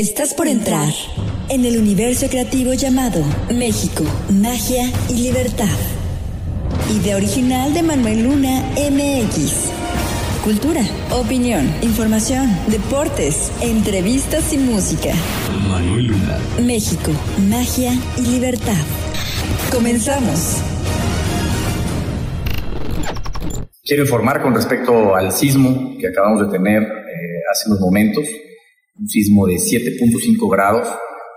Estás por entrar en el universo creativo llamado México, Magia y Libertad. Idea original de Manuel Luna MX. Cultura, opinión, información, deportes, entrevistas y música. Manuel Luna. México, magia y libertad. Comenzamos. Quiero informar con respecto al sismo que acabamos de tener eh, hace unos momentos, un sismo de 7.5 grados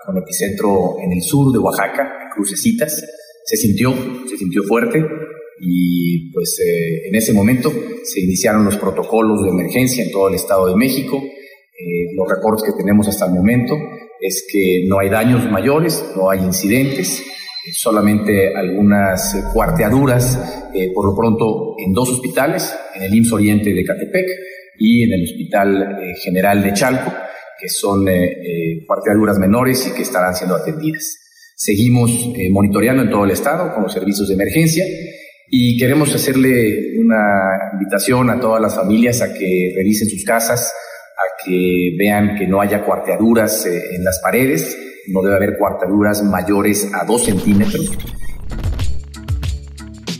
con epicentro en el sur de Oaxaca, Crucecitas. Se sintió, se sintió fuerte, y pues eh, en ese momento se iniciaron los protocolos de emergencia en todo el Estado de México. Eh, los reportes que tenemos hasta el momento es que no hay daños mayores, no hay incidentes, eh, solamente algunas cuarteaduras, por lo pronto en dos hospitales, en el IMSS Oriente de Catepec y en el Hospital General de Chalco, que son cuarteaduras menores y que estarán siendo atendidas. Seguimos monitoreando en todo el estado con los servicios de emergencia y queremos hacerle una invitación a todas las familias a que revisen sus casas, a que vean que no haya cuarteaduras eh, en las paredes, no debe haber cuarteaduras mayores a dos centímetros.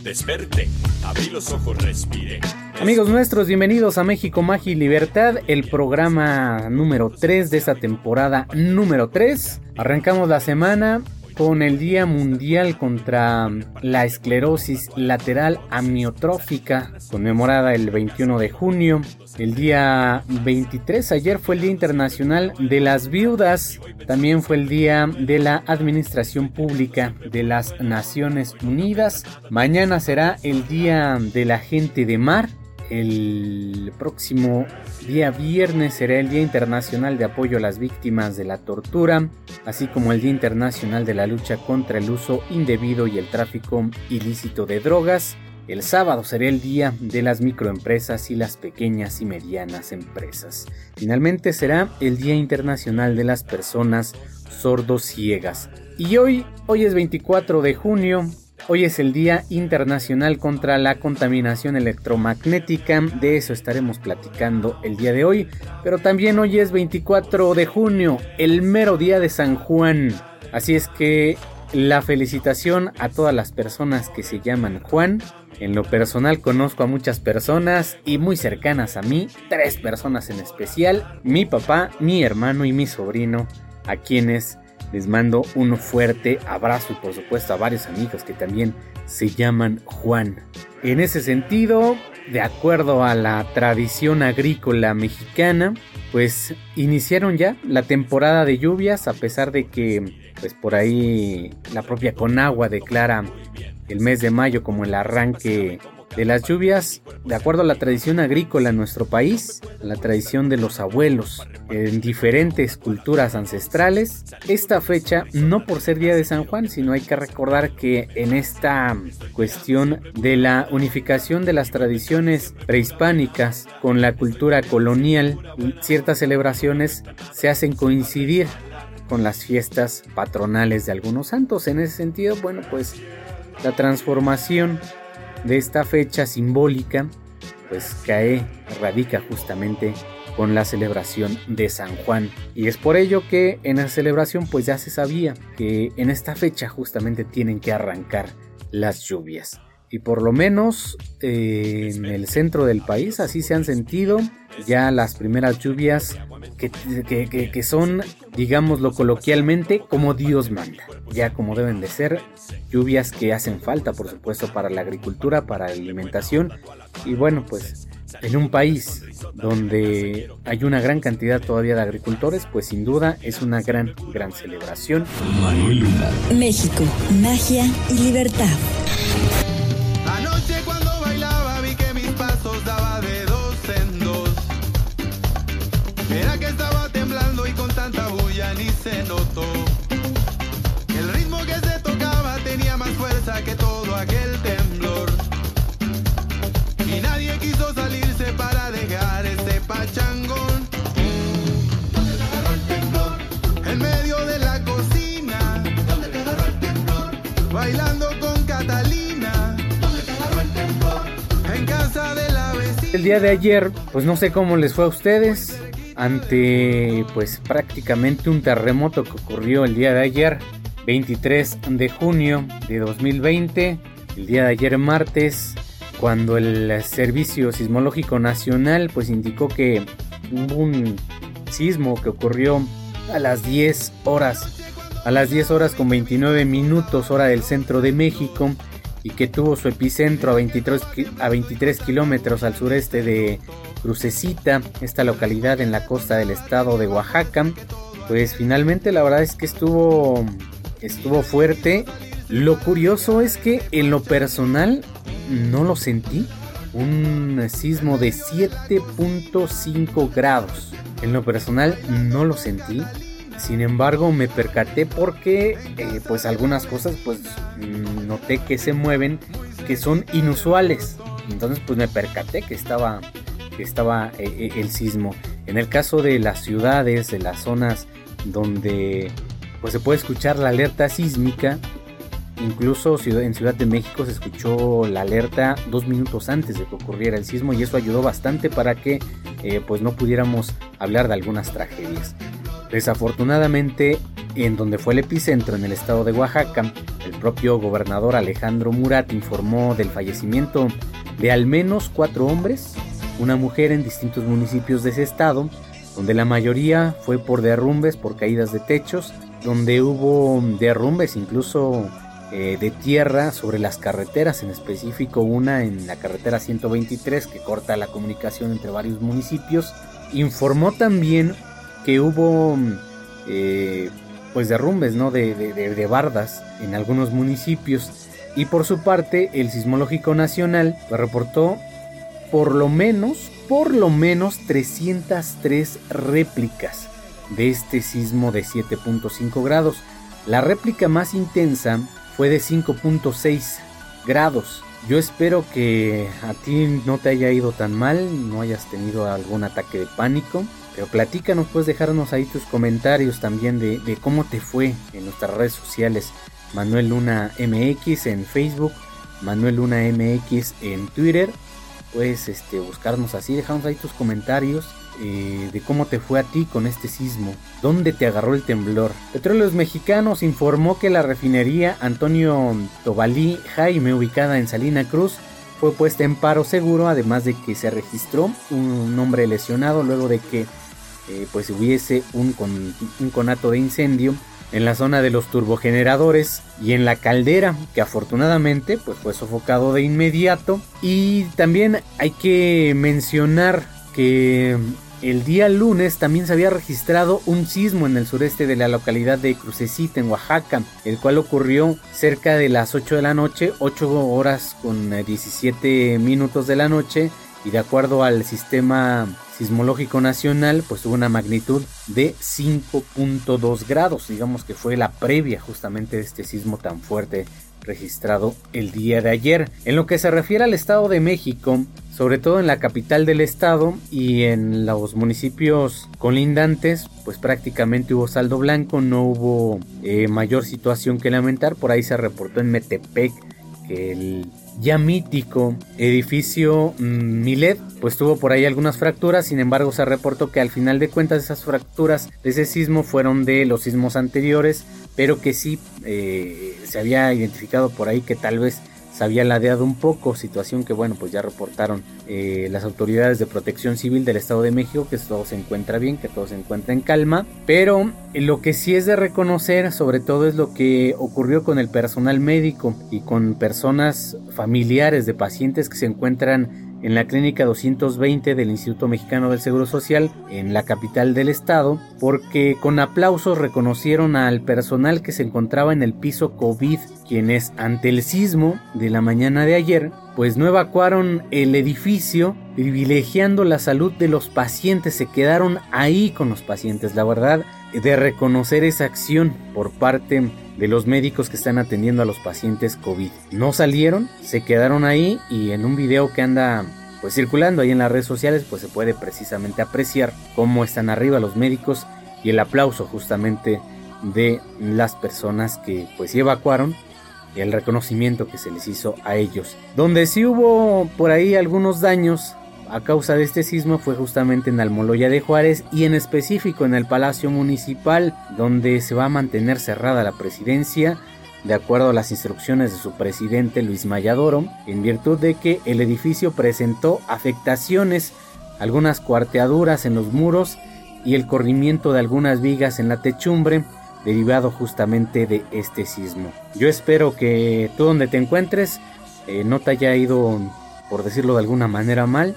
Desperte, abrí los ojos, respire. Amigos nuestros, bienvenidos a México Magia y Libertad, el programa número 3 de esta temporada número 3. Arrancamos la semana con el Día Mundial contra la Esclerosis Lateral Amiotrófica, conmemorada el 21 de junio. El día 23, ayer fue el Día Internacional de las Viudas, también fue el Día de la Administración Pública de las Naciones Unidas. Mañana será el Día de la Gente de Mar. El próximo día viernes será el Día Internacional de Apoyo a las Víctimas de la Tortura, así como el Día Internacional de la Lucha contra el Uso Indebido y el Tráfico Ilícito de Drogas. El sábado será el Día de las Microempresas y las Pequeñas y Medianas Empresas. Finalmente será el Día Internacional de las Personas Sordos-Ciegas. Y hoy, hoy es 24 de junio, Hoy es el Día Internacional contra la Contaminación Electromagnética, de eso estaremos platicando el día de hoy, pero también hoy es 24 de junio, el mero día de San Juan, así es que la felicitación a todas las personas que se llaman Juan. En lo personal conozco a muchas personas y muy cercanas a mí, tres personas en especial, mi papá, mi hermano y mi sobrino, a quienes les mando un fuerte abrazo y por supuesto a varios amigos que también se llaman Juan. En ese sentido, de acuerdo a la tradición agrícola mexicana, pues iniciaron ya la temporada de lluvias a pesar de que pues por ahí la propia Conagua declara el mes de mayo como el arranque de las lluvias, de acuerdo a la tradición agrícola en nuestro país, la tradición de los abuelos, en diferentes culturas ancestrales, esta fecha, no por ser día de San Juan, sino hay que recordar que en esta cuestión de la unificación de las tradiciones prehispánicas con la cultura colonial, ciertas celebraciones se hacen coincidir con las fiestas patronales de algunos santos. En ese sentido, bueno, pues la transformación de esta fecha simbólica, pues cae, radica justamente con la celebración de San Juan. Y es por ello que en la celebración pues ya se sabía que en esta fecha justamente tienen que arrancar las lluvias. Y por lo menos eh, en el centro del país así se han sentido ya las primeras lluvias que, que, son, digámoslo coloquialmente, como Dios manda. Ya como deben de ser, lluvias que hacen falta, por supuesto, para la agricultura, para la alimentación. Y bueno, pues en un país donde hay una gran cantidad todavía de agricultores, pues sin duda es una gran, gran celebración. México, magia y libertad. Día de ayer, pues no sé cómo les fue a ustedes. ante pues prácticamente un terremoto que ocurrió el día de ayer, 23 de junio de 2020, el día de ayer martes, cuando el Servicio Sismológico Nacional pues indicó que hubo un sismo que ocurrió a las 10 horas, a las 10 horas con 29 minutos hora del centro de México y que tuvo su epicentro a 23, a 23 kilómetros al sureste de Crucecita, esta localidad en la costa del estado de Oaxaca. Pues finalmente la verdad es que estuvo, estuvo fuerte. Lo curioso es que en lo personal no lo sentí. Un sismo de 7.5 grados. En lo personal no lo sentí. Sin embargo, me percaté porque eh, pues algunas cosas pues noté que se mueven que son inusuales. Entonces pues me percaté que estaba, que estaba eh, eh, el sismo. En el caso de las ciudades, de las zonas donde pues se puede escuchar la alerta sísmica, incluso en Ciudad de México se escuchó la alerta dos minutos antes de que ocurriera el sismo y eso ayudó bastante para que pues no pudiéramos hablar de algunas tragedias. Desafortunadamente, en donde fue el epicentro, en el estado de Oaxaca, el propio gobernador Alejandro Murat informó del fallecimiento de al menos cuatro hombres, una mujer en distintos municipios de ese estado, donde la mayoría fue por derrumbes, por caídas de techos, donde hubo derrumbes incluso eh, de tierra sobre las carreteras, en específico una en la carretera 123 que corta la comunicación entre varios municipios. Informó también que hubo eh, pues derrumbes ¿no? De, de, bardas en algunos municipios y por su parte el Sismológico Nacional reportó por lo menos, por lo menos 303 réplicas de este sismo de 7.5 grados. La réplica más intensa fue de 5.6 grados. Yo espero que a ti no te haya ido tan mal, no hayas tenido algún ataque de pánico. Pero platícanos, puedes dejarnos ahí tus comentarios también de, cómo te fue en nuestras redes sociales. Manuel Luna MX en Facebook, Manuel Luna MX en Twitter. Puedes este, buscarnos así, dejamos ahí tus comentarios eh, de cómo te fue a ti con este sismo, dónde te agarró el temblor. Petróleos Mexicanos informó que la refinería Antonio Tobalí Jaime, ubicada en Salina Cruz, fue puesta en paro seguro, además de que se registró un hombre lesionado luego de que eh, pues hubiese un, un conato de incendio en la zona de los turbogeneradores y en la caldera que afortunadamente pues fue sofocado de inmediato. Y también hay que mencionar que el día lunes también se había registrado un sismo en el sureste de la localidad de Crucecita en Oaxaca, el cual ocurrió cerca de las 8 de la noche, 8 horas con 17 minutos de la noche y de acuerdo al sistema sismológico nacional, pues tuvo una magnitud de 5.2 grados, digamos que fue la previa justamente de este sismo tan fuerte registrado el día de ayer. En lo que se refiere al Estado de México, sobre todo en la capital del estado y en los municipios colindantes, pues prácticamente hubo saldo blanco, no hubo eh, mayor situación que lamentar. Por ahí se reportó en Metepec que el ya mítico edificio mm, Milet, pues tuvo por ahí algunas fracturas, sin embargo se reportó que al final de cuentas esas fracturas de ese sismo fueron de los sismos anteriores, pero que sí eh, se había identificado por ahí que tal vez se había ladeado un poco, situación que bueno, pues ya reportaron eh, las autoridades de protección civil del Estado de México, que todo se encuentra bien, que todo se encuentra en calma, pero lo que sí es de reconocer sobre todo es lo que ocurrió con el personal médico y con personas familiares de pacientes que se encuentran en la clínica 220 del Instituto Mexicano del Seguro Social en la capital del estado, porque con aplausos reconocieron al personal que se encontraba en el piso COVID, quienes ante el sismo de la mañana de ayer, pues no evacuaron el edificio, privilegiando la salud de los pacientes, se quedaron ahí con los pacientes, la verdad, de reconocer esa acción por parte de los médicos que están atendiendo a los pacientes COVID. No salieron, se quedaron ahí y en un video que anda pues circulando ahí en las redes sociales pues se puede precisamente apreciar cómo están arriba los médicos y el aplauso justamente de las personas que pues evacuaron y el reconocimiento que se les hizo a ellos. Donde sí hubo por ahí algunos daños a causa de este sismo fue justamente en Almoloya de Juárez y en específico en el Palacio Municipal, donde se va a mantener cerrada la presidencia de acuerdo a las instrucciones de su presidente Luis Mayadoro, en virtud de que el edificio presentó afectaciones, algunas cuarteaduras en los muros y el corrimiento de algunas vigas en la techumbre, derivado justamente de este sismo. Yo espero que tú donde te encuentres eh, no te haya ido, por decirlo de alguna manera, mal,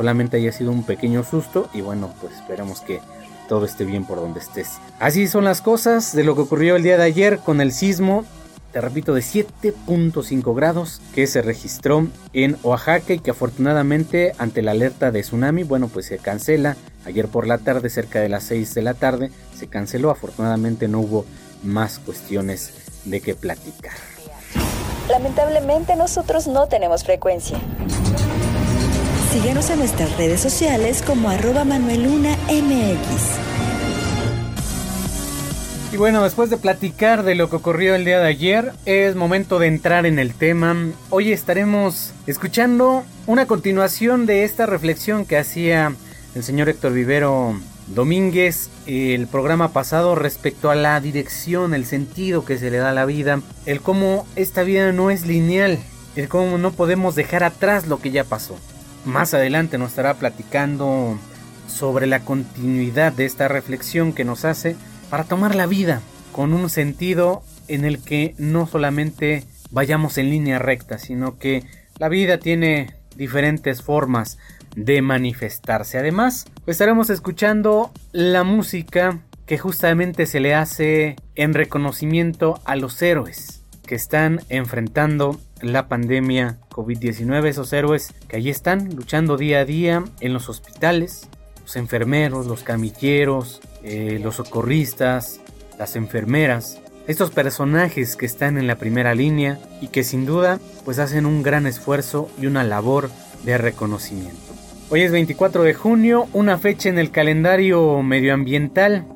solamente haya sido un pequeño susto y bueno, pues esperamos que todo esté bien por donde estés. Así son las cosas de lo que ocurrió el día de ayer con el sismo, te repito, de 7.5 grados que se registró en Oaxaca y que afortunadamente ante la alerta de tsunami, bueno, pues se cancela. Ayer por la tarde, cerca de las 6 de la tarde, se canceló. Afortunadamente no hubo más cuestiones de qué platicar. Lamentablemente nosotros no tenemos frecuencia. Síguenos en nuestras redes sociales como arroba MX. Y bueno, después de platicar de lo que ocurrió el día de ayer, es momento de entrar en el tema. Hoy estaremos escuchando una continuación de esta reflexión que hacía el señor Héctor Vivero Domínguez el programa pasado respecto a la dirección, el sentido que se le da a la vida, el cómo esta vida no es lineal, el cómo no podemos dejar atrás lo que ya pasó. Más adelante nos estará platicando sobre la continuidad de esta reflexión que nos hace para tomar la vida con un sentido en el que no solamente vayamos en línea recta, sino que la vida tiene diferentes formas de manifestarse. Además, estaremos escuchando la música que justamente se le hace en reconocimiento a los héroes que están enfrentando la pandemia COVID-19, esos héroes que allí están luchando día a día en los hospitales, los enfermeros, los camilleros, eh, los socorristas, las enfermeras, estos personajes que están en la primera línea y que sin duda pues hacen un gran esfuerzo y una labor de reconocimiento. Hoy es 24 de junio, una fecha en el calendario medioambiental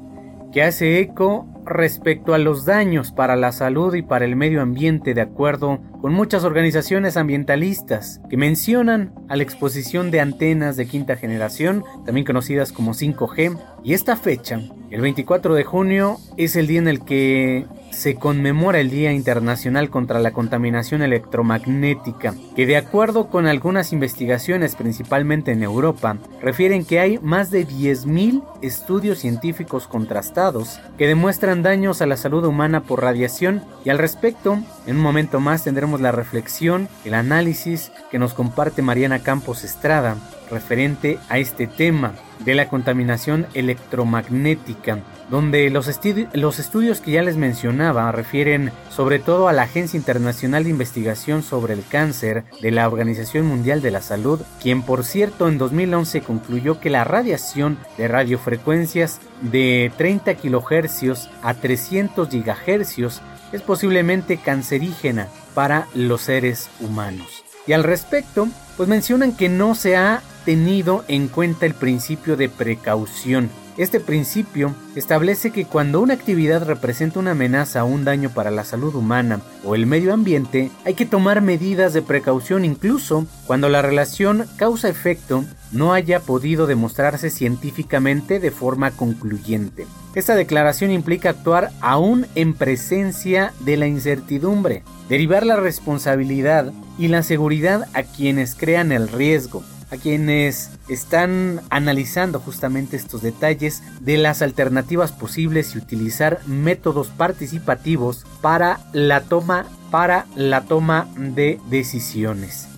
que hace eco respecto a los daños para la salud y para el medio ambiente de acuerdo con muchas organizaciones ambientalistas que mencionan a la exposición de antenas de quinta generación, también conocidas como 5G, y esta fecha, el 24 de junio, es el día en el que se conmemora el Día Internacional contra la Contaminación Electromagnética, que de acuerdo con algunas investigaciones, principalmente en Europa, refieren que hay más de 10.000 estudios científicos contrastados que demuestran daños a la salud humana por radiación y al respecto, en un momento más tendremos la reflexión, el análisis que nos comparte Mariana Campos Estrada referente a este tema de la contaminación electromagnética donde los, estudios que ya les mencionaba refieren sobre todo a la Agencia Internacional de Investigación sobre el Cáncer de la Organización Mundial de la Salud, quien por cierto en 2011 concluyó que la radiación de radiofrecuencias de 30 kHz a 300 GHz es posiblemente cancerígena para los seres humanos. Y al respecto, pues mencionan que no se ha tenido en cuenta el principio de precaución este principio establece que cuando una actividad representa una amenaza o un daño para la salud humana o el medio ambiente, hay que tomar medidas de precaución incluso cuando la relación causa-efecto no haya podido demostrarse científicamente de forma concluyente. Esta declaración implica actuar aún en presencia de la incertidumbre, derivar la responsabilidad y la seguridad a quienes crean el riesgo, a quienes están analizando justamente estos detalles de las alternativas posibles y utilizar métodos participativos para la toma para la toma de decisiones.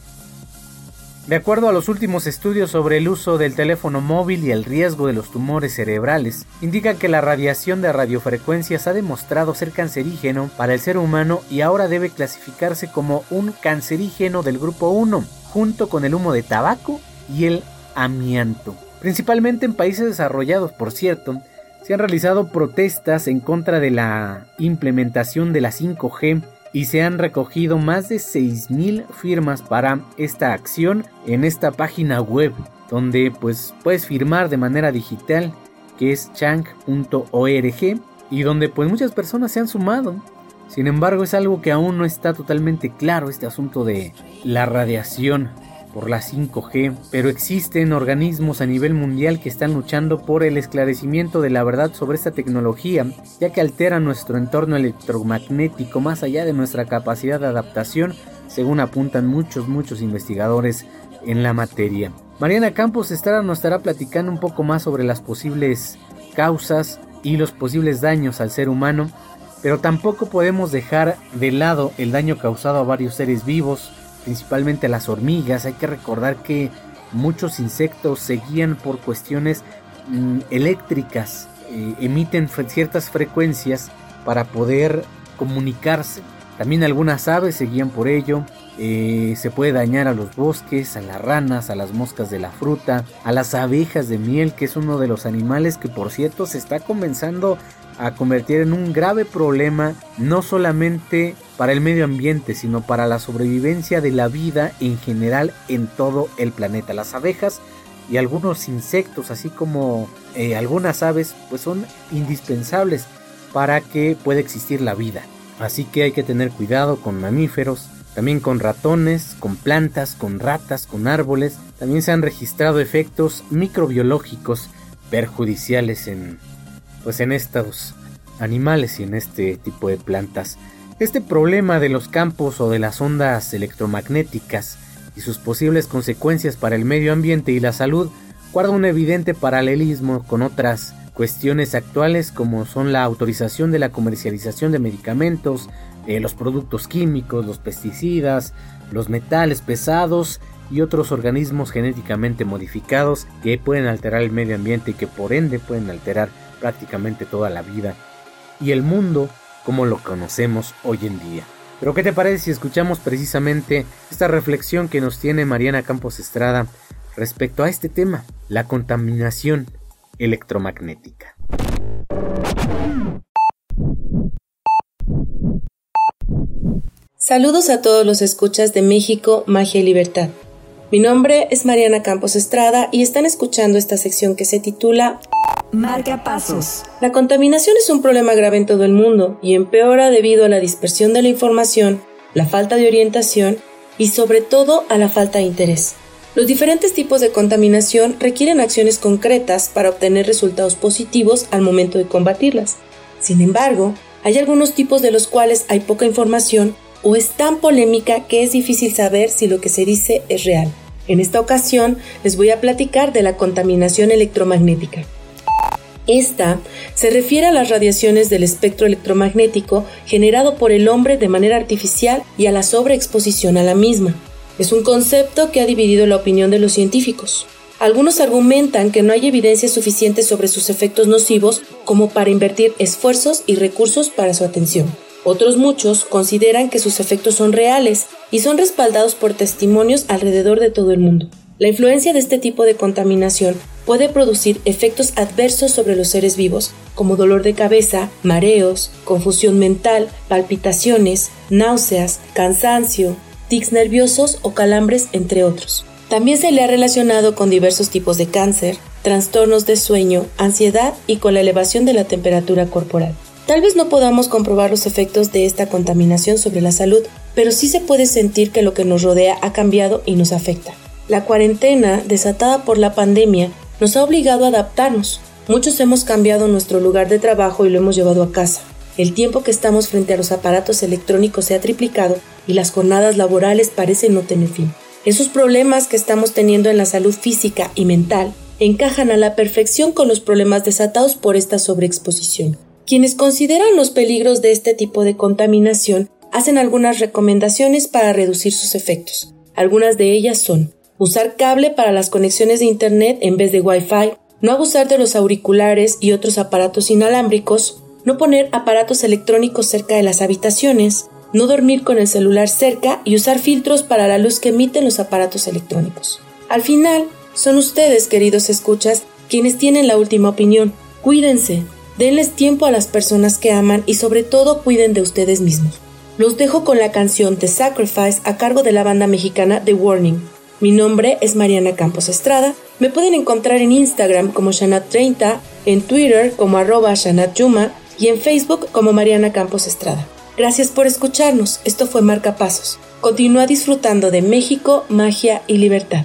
De acuerdo a los últimos estudios sobre el uso del teléfono móvil y el riesgo de los tumores cerebrales, indica que la radiación de radiofrecuencias ha demostrado ser cancerígeno para el ser humano y ahora debe clasificarse como un cancerígeno del grupo 1, junto con el humo de tabaco y el amianto. Principalmente en países desarrollados, por cierto, se han realizado protestas en contra de la implementación de la 5G y se han recogido más de 6.000 firmas para esta acción en esta página web donde pues puedes firmar de manera digital que es chang.org y donde pues muchas personas se han sumado. Sin embargo es algo que aún no está totalmente claro este asunto de la radiación por la 5G, pero existen organismos a nivel mundial que están luchando por el esclarecimiento de la verdad sobre esta tecnología, ya que altera nuestro entorno electromagnético más allá de nuestra capacidad de adaptación, según apuntan muchos, muchos investigadores en la materia. Mariana Campos Estrada nos estará platicando un poco más sobre las posibles causas y los posibles daños al ser humano, pero tampoco podemos dejar de lado el daño causado a varios seres vivos, principalmente las hormigas. Hay que recordar que muchos insectos se guían por cuestiones mm, eléctricas, eh, emiten ciertas frecuencias para poder comunicarse. También algunas aves se guían por ello. Eh, se puede dañar a los bosques, a las ranas, a las moscas de la fruta, a las abejas de miel, que es uno de los animales que por cierto se está comenzando a convertir en un grave problema no solamente para el medio ambiente, sino para la sobrevivencia de la vida en general en todo el planeta. Las abejas y algunos insectos, así como eh, algunas aves, pues son indispensables para que pueda existir la vida. Así que hay que tener cuidado con mamíferos, también con ratones, con plantas, con ratas, con árboles. También se han registrado efectos microbiológicos perjudiciales en pues en estos animales y en este tipo de plantas. Este problema de los campos o de las ondas electromagnéticas y sus posibles consecuencias para el medio ambiente y la salud guarda un evidente paralelismo con otras cuestiones actuales como son la autorización de la comercialización de medicamentos, eh, los productos químicos, los pesticidas, los metales pesados y otros organismos genéticamente modificados que pueden alterar el medio ambiente y que por ende pueden alterar prácticamente toda la vida y el mundo como lo conocemos hoy en día. Pero ¿qué te parece si escuchamos precisamente esta reflexión que nos tiene Mariana Campos Estrada respecto a este tema, la contaminación electromagnética? Saludos a todos los escuchas de México, Magia y Libertad. Mi nombre es Mariana Campos Estrada y están escuchando esta sección que se titula Marca pasos. La contaminación es un problema grave en todo el mundo y empeora debido a la dispersión de la información, la falta de orientación y sobre todo a la falta de interés. Los diferentes tipos de contaminación requieren acciones concretas para obtener resultados positivos al momento de combatirlas. Sin embargo, hay algunos tipos de los cuales hay poca información o es tan polémica que es difícil saber si lo que se dice es real. En esta ocasión les voy a platicar de la contaminación electromagnética. Esta se refiere a las radiaciones del espectro electromagnético generado por el hombre de manera artificial y a la sobreexposición a la misma. Es un concepto que ha dividido la opinión de los científicos. Algunos argumentan que no hay evidencia suficiente sobre sus efectos nocivos como para invertir esfuerzos y recursos para su atención. Otros muchos consideran que sus efectos son reales y son respaldados por testimonios alrededor de todo el mundo. La influencia de este tipo de contaminación puede producir efectos adversos sobre los seres vivos, como dolor de cabeza, mareos, confusión mental, palpitaciones, náuseas, cansancio, tics nerviosos o calambres, entre otros. También se le ha relacionado con diversos tipos de cáncer, trastornos de sueño, ansiedad y con la elevación de la temperatura corporal. Tal vez no podamos comprobar los efectos de esta contaminación sobre la salud, pero sí se puede sentir que lo que nos rodea ha cambiado y nos afecta. La cuarentena, desatada por la pandemia, nos ha obligado a adaptarnos. Muchos hemos cambiado nuestro lugar de trabajo y lo hemos llevado a casa. El tiempo que estamos frente a los aparatos electrónicos se ha triplicado y las jornadas laborales parecen no tener fin. Esos problemas que estamos teniendo en la salud física y mental encajan a la perfección con los problemas desatados por esta sobreexposición. Quienes consideran los peligros de este tipo de contaminación hacen algunas recomendaciones para reducir sus efectos. Algunas de ellas son usar cable para las conexiones de Internet en vez de Wi-Fi, no abusar de los auriculares y otros aparatos inalámbricos, no poner aparatos electrónicos cerca de las habitaciones, no dormir con el celular cerca y usar filtros para la luz que emiten los aparatos electrónicos. Al final, son ustedes, queridos escuchas, quienes tienen la última opinión. Cuídense, Denles tiempo a las personas que aman y sobre todo cuiden de ustedes mismos. Los dejo con la canción The Sacrifice a cargo de la banda mexicana The Warning. Mi nombre es Mariana Campos Estrada. Me pueden encontrar en Instagram como Shanat30, en Twitter como arroba Shanat Yuma y en Facebook como Mariana Campos Estrada. Gracias por escucharnos. Esto fue Marca Pasos. Continúa disfrutando de México, magia y libertad.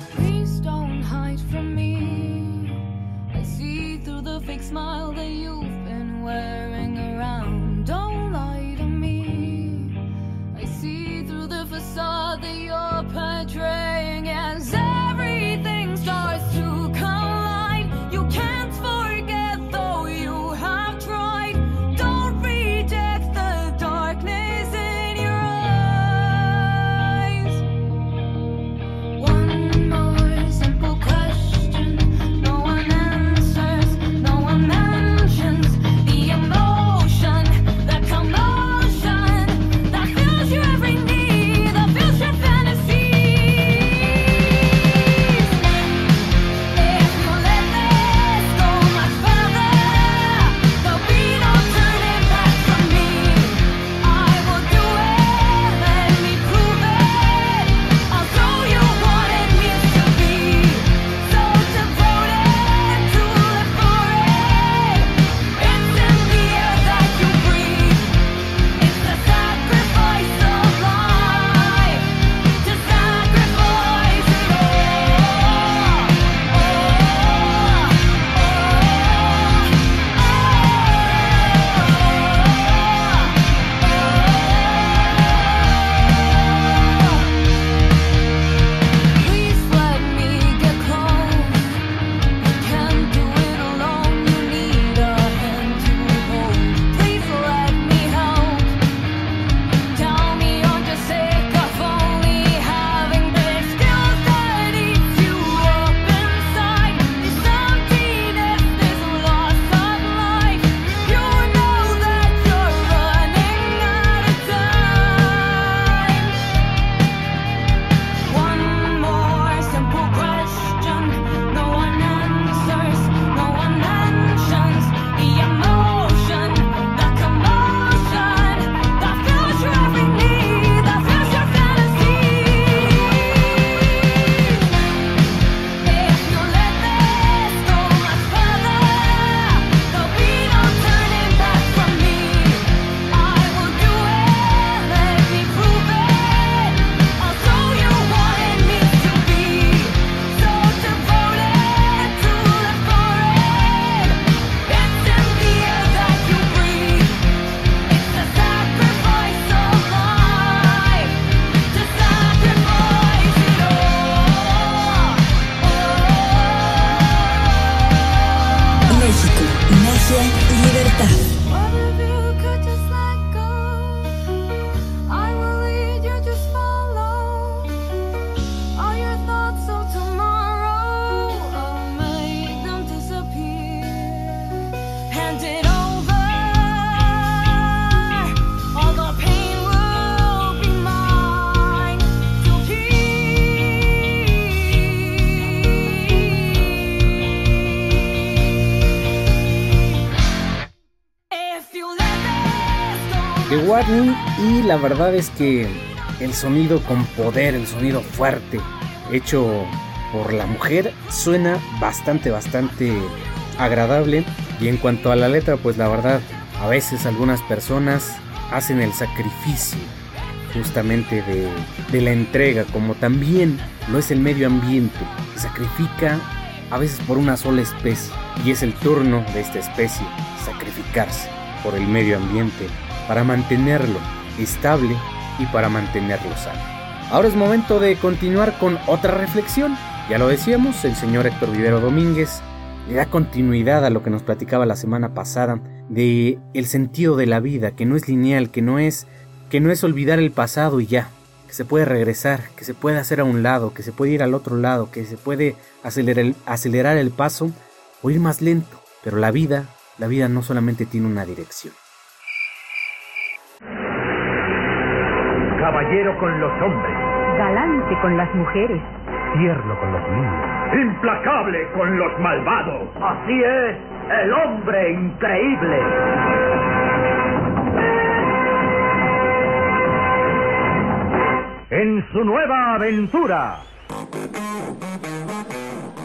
La verdad es que el sonido con poder, el sonido fuerte hecho por la mujer suena bastante, bastante agradable. Y en cuanto a la letra, pues la verdad, a veces algunas personas hacen el sacrificio justamente de, de la entrega, como también lo es el medio ambiente. sacrifica a veces por una sola especie. Y es el turno de esta especie sacrificarse por el medio ambiente para mantenerlo estable y para mantenerlo sano. Ahora es momento de continuar con otra reflexión. Ya lo decíamos, el señor Héctor Vivero Domínguez le da continuidad a lo que nos platicaba la semana pasada de el sentido de la vida, que no es lineal, que no es que no es olvidar el pasado y ya, que se puede regresar, que se puede hacer a un lado, que se puede ir al otro lado, que se puede acelerar el, acelerar el paso o ir más lento, pero la vida, la vida no solamente tiene una dirección. Caballero con los hombres. Galante con las mujeres. Tierno con los niños. Implacable con los malvados. Así es, el hombre increíble. En su nueva aventura.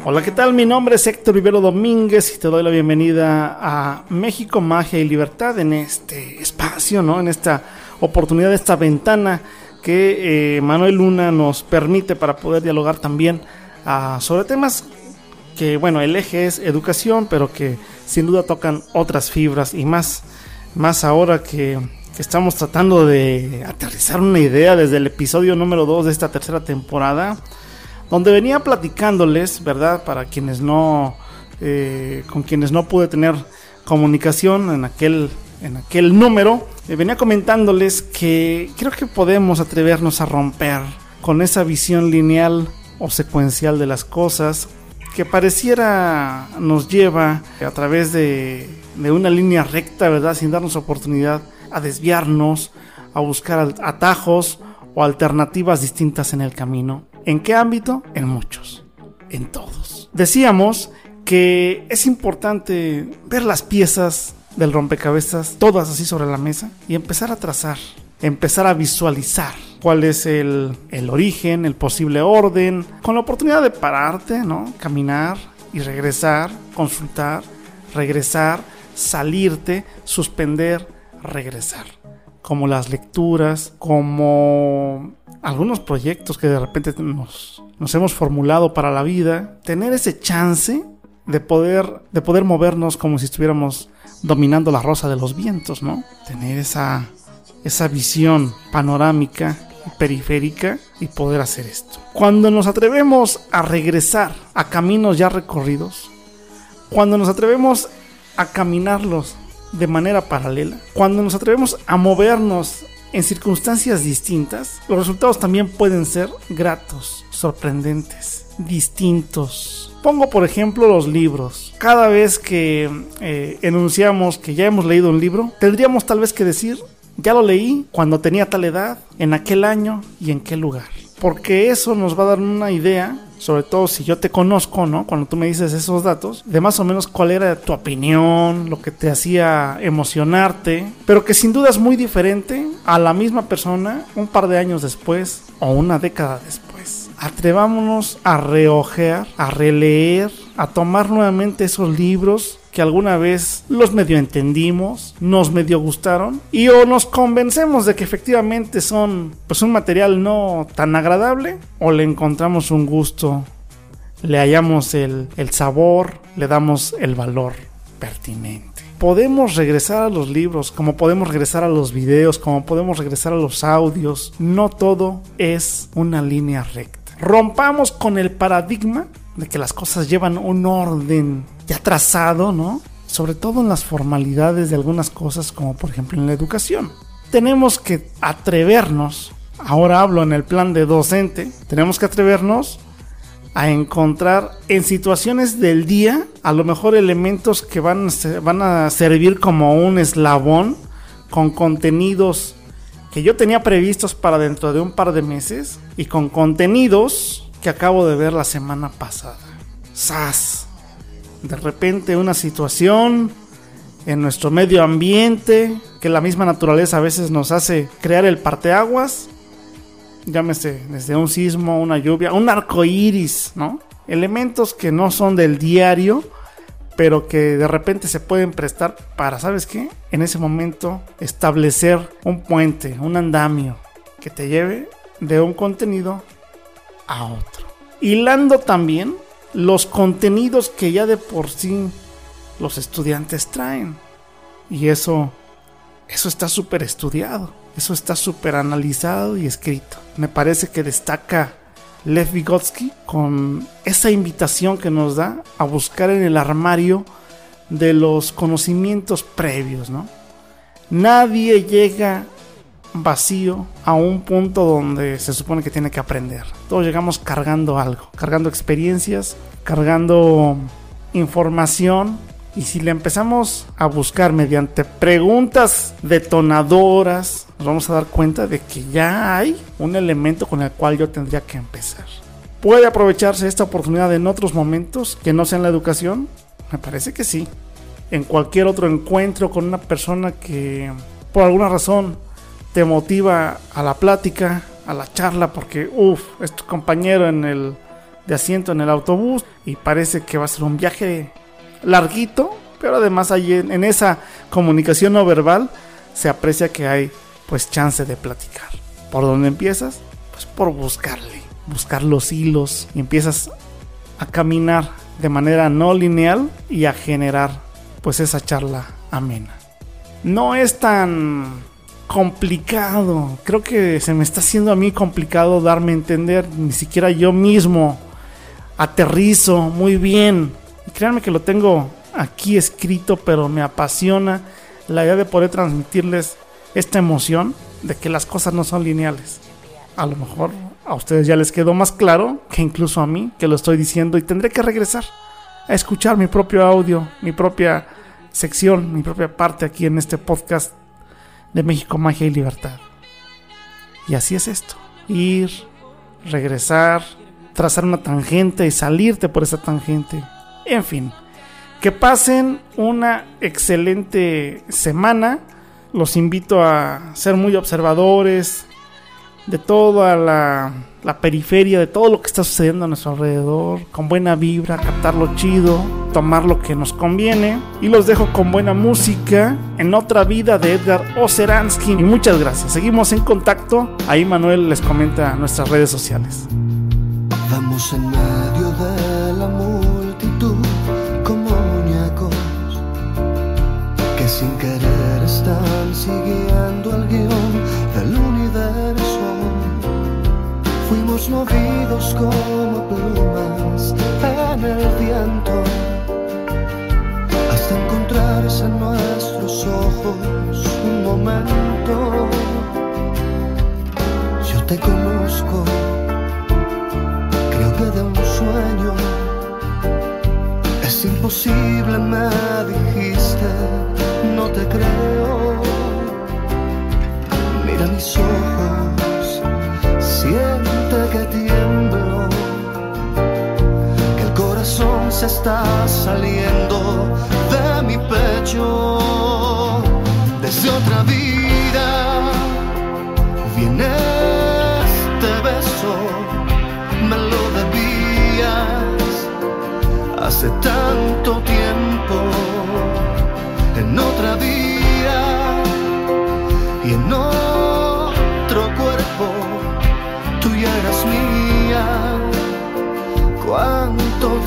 Hola, ¿qué tal? Mi nombre es Héctor Rivero Domínguez y te doy la bienvenida a México, Magia y Libertad en este espacio, ¿no? En esta oportunidad, esta ventana que eh, Manuel Luna nos permite para poder dialogar también uh, sobre temas que, bueno, el eje es educación, pero que sin duda tocan otras fibras y más, más ahora que, que estamos tratando de aterrizar una idea desde el episodio número 2 de esta tercera temporada donde venía platicándoles, ¿verdad? Para quienes no, eh, con quienes no pude tener comunicación en aquel, en aquel número, eh, venía comentándoles que creo que podemos atrevernos a romper con esa visión lineal o secuencial de las cosas que pareciera nos lleva a través de, de una línea recta, ¿verdad? Sin darnos oportunidad a desviarnos, a buscar atajos o alternativas distintas en el camino. ¿En qué ámbito? En muchos, en todos. Decíamos que es importante ver las piezas del rompecabezas, todas así sobre la mesa, y empezar a trazar, empezar a visualizar cuál es el, el origen, el posible orden, con la oportunidad de pararte, ¿no? Caminar y regresar, consultar, regresar, salirte, suspender, regresar. Como las lecturas, como algunos proyectos que de repente nos, nos hemos formulado para la vida, tener ese chance de poder, de poder movernos como si estuviéramos dominando la rosa de los vientos, ¿no? Tener esa, esa visión panorámica periférica y poder hacer esto. Cuando nos atrevemos a regresar a caminos ya recorridos, cuando nos atrevemos a caminarlos de manera paralela, cuando nos atrevemos a movernos en circunstancias distintas, los resultados también pueden ser gratos, sorprendentes, distintos. Pongo por ejemplo los libros. Cada vez que eh, enunciamos que ya hemos leído un libro, tendríamos tal vez que decir, ya lo leí cuando tenía tal edad, en aquel año y en qué lugar. Porque eso nos va a dar una idea sobre todo si yo te conozco, ¿no? Cuando tú me dices esos datos, de más o menos cuál era tu opinión, lo que te hacía emocionarte, pero que sin duda es muy diferente a la misma persona un par de años después o una década después. Atrevámonos a reojear, a releer, a tomar nuevamente esos libros que alguna vez los medio entendimos, nos medio gustaron y o nos convencemos de que efectivamente son pues un material no tan agradable o le encontramos un gusto, le hallamos el, el sabor, le damos el valor pertinente. Podemos regresar a los libros, como podemos regresar a los videos, como podemos regresar a los audios. No todo es una línea recta. Rompamos con el paradigma de que las cosas llevan un orden ya trazado, ¿no? Sobre todo en las formalidades de algunas cosas, como por ejemplo en la educación. Tenemos que atrevernos, ahora hablo en el plan de docente, tenemos que atrevernos a encontrar en situaciones del día a lo mejor elementos que van, van a servir como un eslabón con contenidos que yo tenía previstos para dentro de un par de meses y con contenidos que acabo de ver la semana pasada. ¡Sas! De repente una situación en nuestro medio ambiente que la misma naturaleza a veces nos hace crear el parteaguas. Llámese desde un sismo, una lluvia, un arco iris, ¿no? Elementos que no son del diario, pero que de repente se pueden prestar para, ¿sabes qué? En ese momento establecer un puente, un andamio que te lleve de un contenido a otro. Hilando también los contenidos que ya de por sí los estudiantes traen. Y eso, eso está súper estudiado, eso está súper analizado y escrito. Me parece que destaca Lev Vygotsky con esa invitación que nos da a buscar en el armario de los conocimientos previos, ¿no? Nadie llega vacío a un punto donde se supone que tiene que aprender. Todos llegamos cargando algo, cargando experiencias, cargando información. Y si le empezamos a buscar mediante preguntas detonadoras, nos vamos a dar cuenta de que ya hay un elemento con el cual yo tendría que empezar. ¿Puede aprovecharse esta oportunidad en otros momentos que no sean la educación? Me parece que sí. En cualquier otro encuentro con una persona que por alguna razón te motiva a la plática, a la charla, porque, uff, es tu compañero en el de asiento en el autobús y parece que va a ser un viaje larguito, pero además ahí en, esa comunicación no verbal se aprecia que hay pues chance de platicar. ¿Por dónde empiezas? Pues por buscarle, buscar los hilos y empiezas a caminar de manera no lineal y a generar pues esa charla amena. No es tan complicado, creo que se me está haciendo a mí complicado darme a entender, ni siquiera yo mismo aterrizo muy bien. Y créanme que lo tengo aquí escrito, pero me apasiona la idea de poder transmitirles esta emoción de que las cosas no son lineales. A lo mejor a ustedes ya les quedó más claro que incluso a mí que lo estoy diciendo y tendré que regresar a escuchar mi propio audio, mi propia sección, mi propia parte aquí en este podcast de México, Magia y Libertad. Y así es esto. Ir, regresar, trazar una tangente y salirte por esa tangente. En fin, que pasen una excelente semana. Los invito a ser muy observadores de toda la, la, periferia, de todo lo que está sucediendo a nuestro alrededor, con buena vibra, captar lo chido, tomar lo que nos conviene. Y los dejo con buena música en otra vida de Edgar Oceransky. Y muchas gracias. Seguimos en contacto. Ahí Manuel les comenta nuestras redes sociales. Vamos en medio movidos como plumas en el viento hasta encontrarse en nuestros ojos un momento. Yo te conozco creo que de un sueño. Es imposible, me se está saliendo de mi pecho. Desde otra vida viene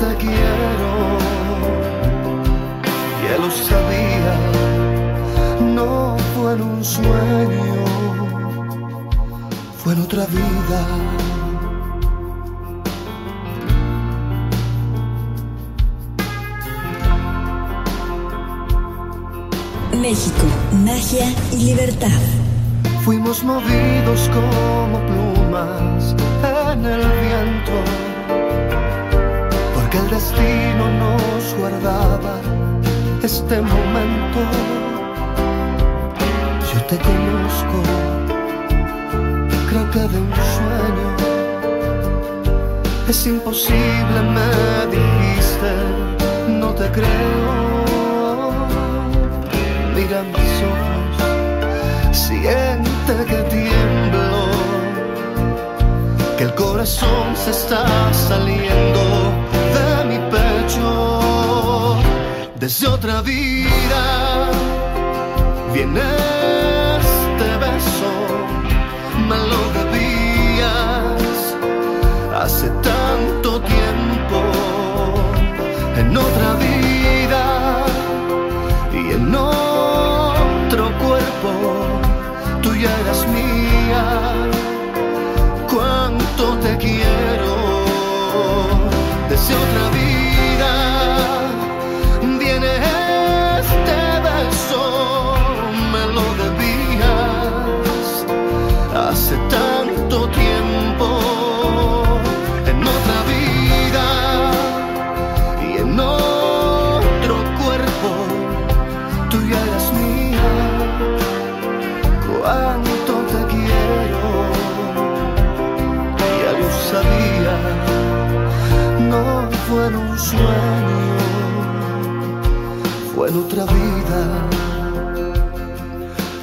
te quiero. Ya lo sabía no fue en un sueño fue en otra vida. México, magia y libertad. Fuimos movidos como plumas en el viento, destino nos guardaba este momento. Yo te conozco, creo que de un sueño. Es imposible, me dijiste, no te creo mira mis ojos, siente que tiemblo, que el corazón se está saliendo Desde otra vida. Viene este beso, me lo debías hace en otra vida,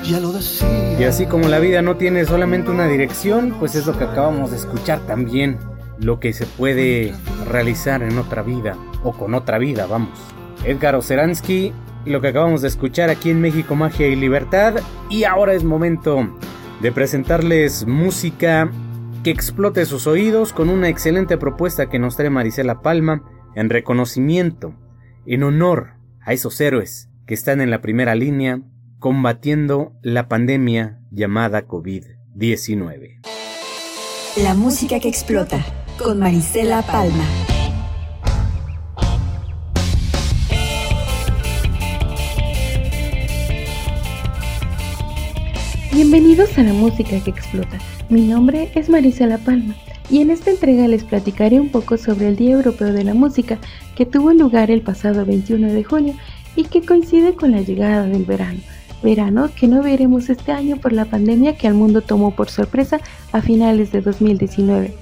ya lo decía. Y así como la vida no tiene solamente una dirección, pues es lo que acabamos de escuchar también. Lo que se puede realizar en otra vida o con otra vida, vamos. Edgar Oceransky, lo que acabamos de escuchar aquí en México Magia y Libertad y ahora es momento de presentarles música que explote sus oídos con una excelente propuesta que nos trae Marisela Palma en reconocimiento, en honor a esos héroes que están en la primera línea combatiendo la pandemia llamada COVID-19. La música que explota con Marisela Palma. Bienvenidos a la música que explota. Mi nombre es Marisela Palma y en esta entrega les platicaré un poco sobre el Día Europeo de la Música que tuvo lugar el pasado 21 de junio y que coincide con la llegada del verano. Verano que no veremos este año por la pandemia que al mundo tomó por sorpresa a finales de 2019.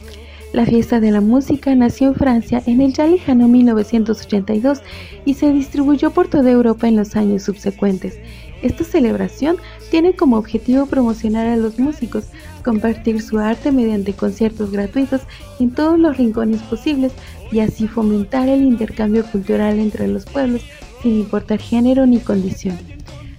La fiesta de la música nació en Francia en el ya lejano 1982 y se distribuyó por toda Europa en los años subsecuentes. Esta celebración tiene como objetivo promocionar a los músicos, compartir su arte mediante conciertos gratuitos en todos los rincones posibles y así fomentar el intercambio cultural entre los pueblos sin importar género ni condición.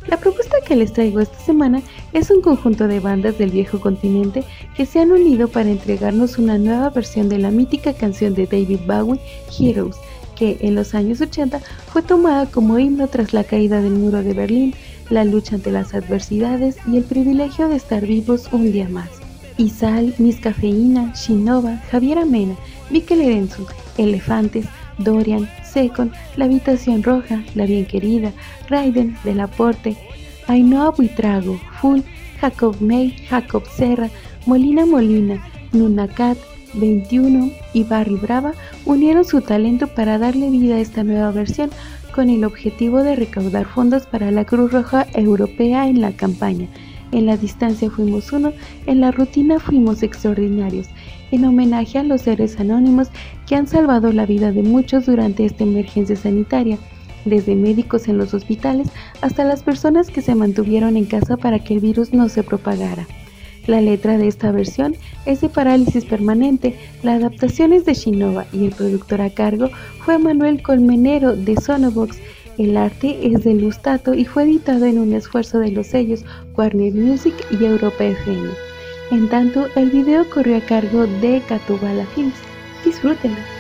La propuesta que les traigo esta semana es un conjunto de bandas del viejo continente que se han unido para entregarnos una nueva versión de la mítica canción de David Bowie, Heroes, que en los años 80 fue tomada como himno tras la caída del muro de Berlín, la lucha ante las adversidades y el privilegio de estar vivos un día más. Isal, Miss Cafeína, Shinova, Javier Amena, Mikel Erenzu, Elefantes, Dorian, Secon, La Habitación Roja, La Bien Querida, Raiden, Delaporte, Ainhoa Buitrago, Full, Jacob May, Jacob Serra, Molina Molina, Nunacat, 21 y Barry Brava unieron su talento para darle vida a esta nueva versión con el objetivo de recaudar fondos para la Cruz Roja Europea en la campaña. En la distancia fuimos uno, en la rutina fuimos extraordinarios, en homenaje a los seres anónimos que han salvado la vida de muchos durante esta emergencia sanitaria, desde médicos en los hospitales hasta las personas que se mantuvieron en casa para que el virus no se propagara. La letra de esta versión es de Parálisis Permanente, la adaptación es de Shinova y el productor a cargo fue Manuel Colmenero de Sonobox. El arte es de Lustato y fue editado en un esfuerzo de los sellos Warner Music y Europa FM. En tanto, el video corrió a cargo de Catubala Films. Disfrútenlo.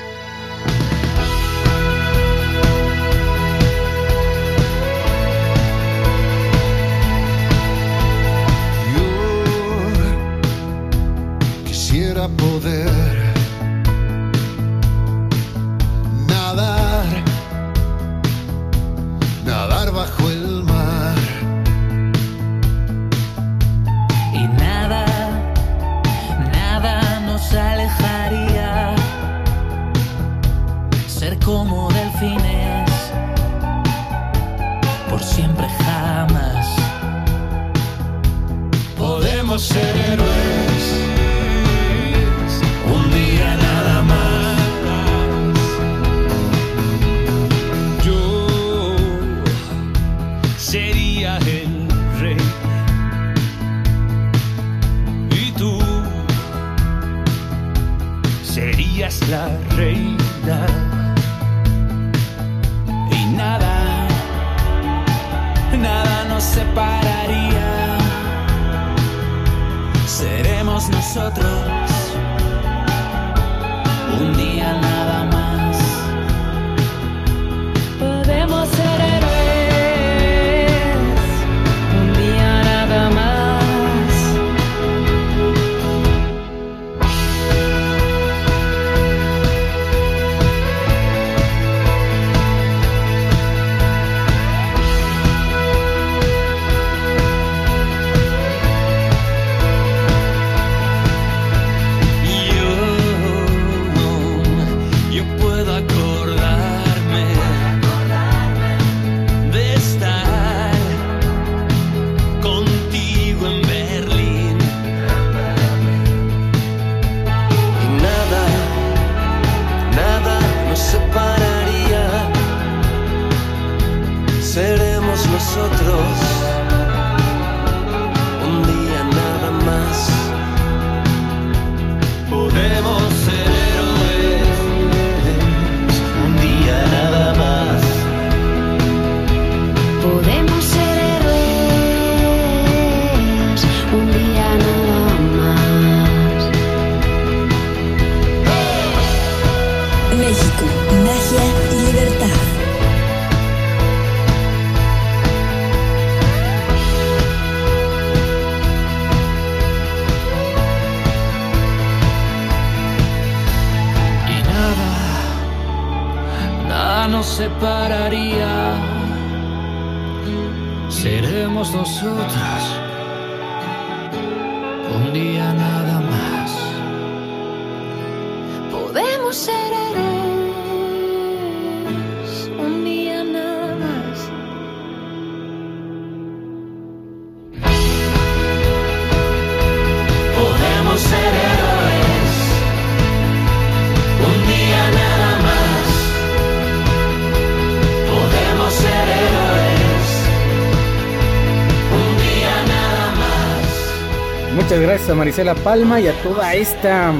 Muchas gracias a Marisela Palma y a toda esta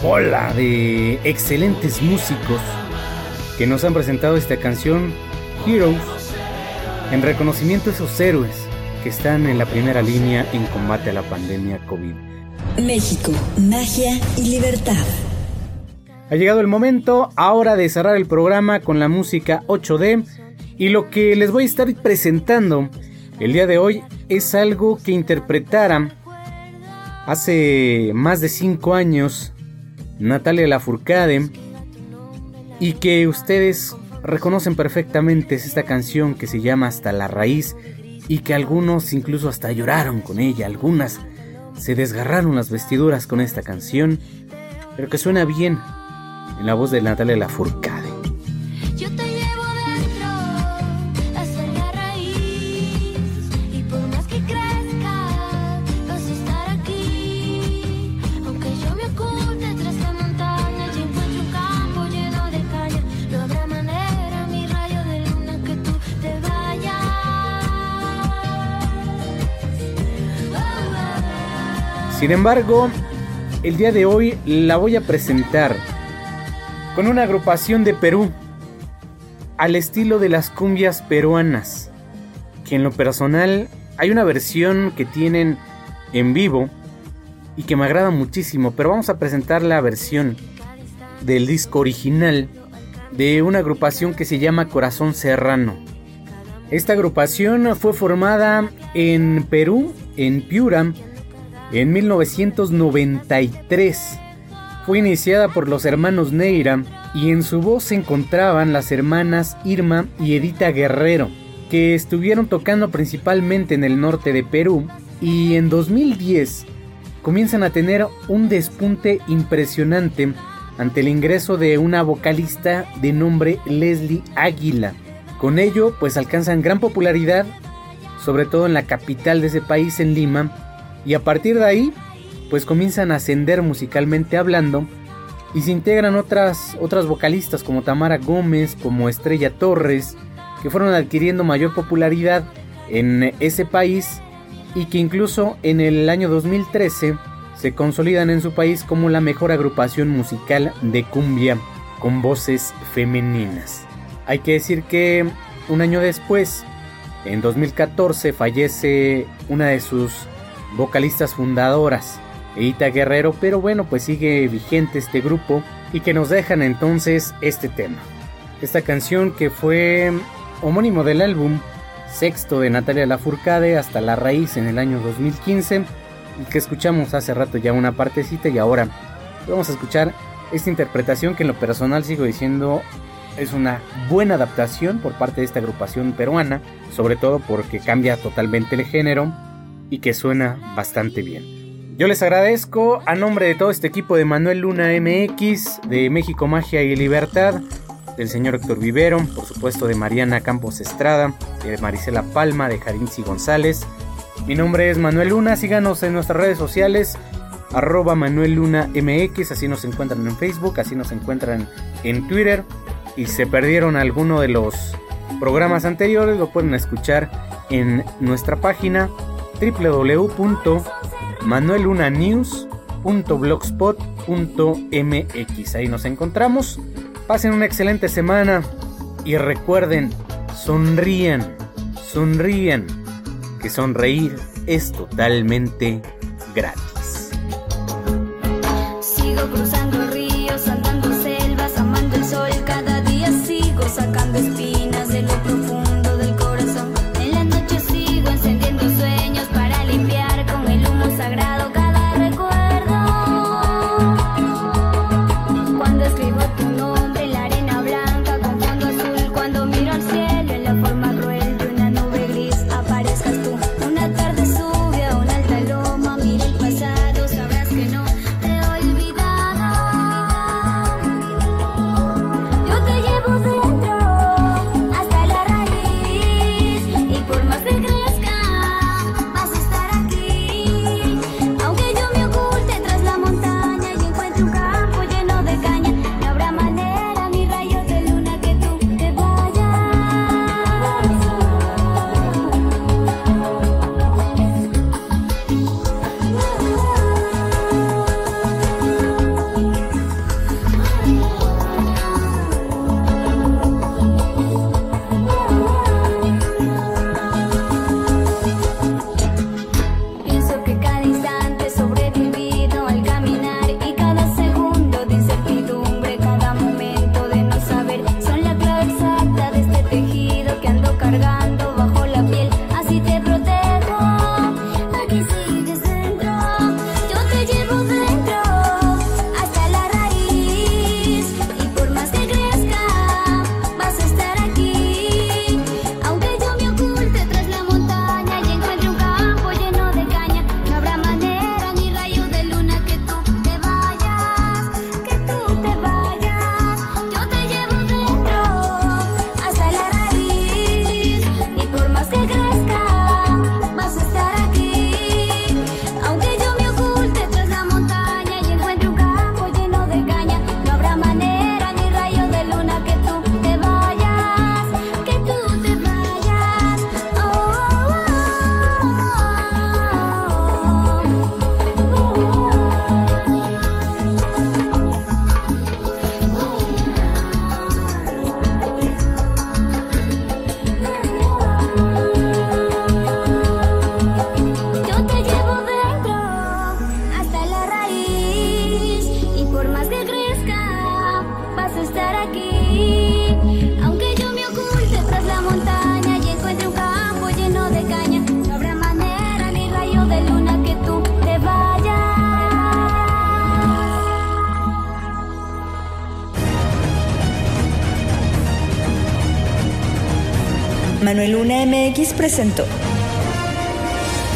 bola de excelentes músicos que nos han presentado esta canción Heroes en reconocimiento a esos héroes que están en la primera línea en combate a la pandemia COVID. México, magia y libertad. Ha llegado el momento ahora de cerrar el programa con la música 8D y lo que les voy a estar presentando el día de hoy es algo que interpretaran hace más de 5 años Natalia Lafourcade y que ustedes reconocen perfectamente es esta canción que se llama Hasta la raíz y que algunos incluso hasta lloraron con ella, algunas se desgarraron las vestiduras con esta canción, pero que suena bien en la voz de Natalia Lafourcade. Sin embargo, el día de hoy la voy a presentar con una agrupación de Perú al estilo de las cumbias peruanas, que en lo personal hay una versión que tienen en vivo y que me agrada muchísimo, pero vamos a presentar la versión del disco original de una agrupación que se llama Corazón Serrano. Esta agrupación fue formada en Perú, en Piura, en 1993. Fue iniciada por los hermanos Neira y en su voz se encontraban las hermanas Irma y Edita Guerrero, que estuvieron tocando principalmente en el norte de Perú y en 2010 comienzan a tener un despunte impresionante ante el ingreso de una vocalista de nombre Leslie Águila. Con ello pues alcanzan gran popularidad, sobre todo en la capital de ese país, en Lima, y a partir de ahí pues comienzan a ascender musicalmente hablando y se integran otras, otras vocalistas como Tamara Gómez, como Estrella Torres, que fueron adquiriendo mayor popularidad en ese país y que incluso en el año 2013 se consolidan en su país como la mejor agrupación musical de cumbia con voces femeninas. Hay que decir que un año después, en 2014, fallece una de sus vocalistas fundadoras, Edita Guerrero, pero bueno, pues sigue vigente este grupo y que nos dejan entonces este tema. Esta canción que fue homónimo del álbum sexto de Natalia Lafourcade hasta la raíz en el año 2015 y que escuchamos hace rato ya una partecita y ahora vamos a escuchar esta interpretación que en lo personal sigo diciendo es una buena adaptación por parte de esta agrupación peruana, sobre todo porque cambia totalmente el género y que suena bastante bien. Yo les agradezco a nombre de todo este equipo de Manuel Luna MX, de México Magia y Libertad, del señor Héctor Vivero, por supuesto de Mariana Campos Estrada, de Marisela Palma, de Jarinzi González. Mi nombre es Manuel Luna, síganos en nuestras redes sociales, arroba Manuel Luna MX, así nos encuentran en Facebook, así nos encuentran en Twitter. Y se perdieron alguno de los programas anteriores, lo pueden escuchar en nuestra página www.manuelunanews.blogspot.mx. Ahí nos encontramos. Pasen una excelente semana y recuerden, sonrían, sonrían, que sonreír es totalmente gratis. MX presentó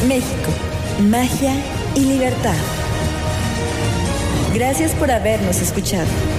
México, magia y libertad. Gracias por habernos escuchado.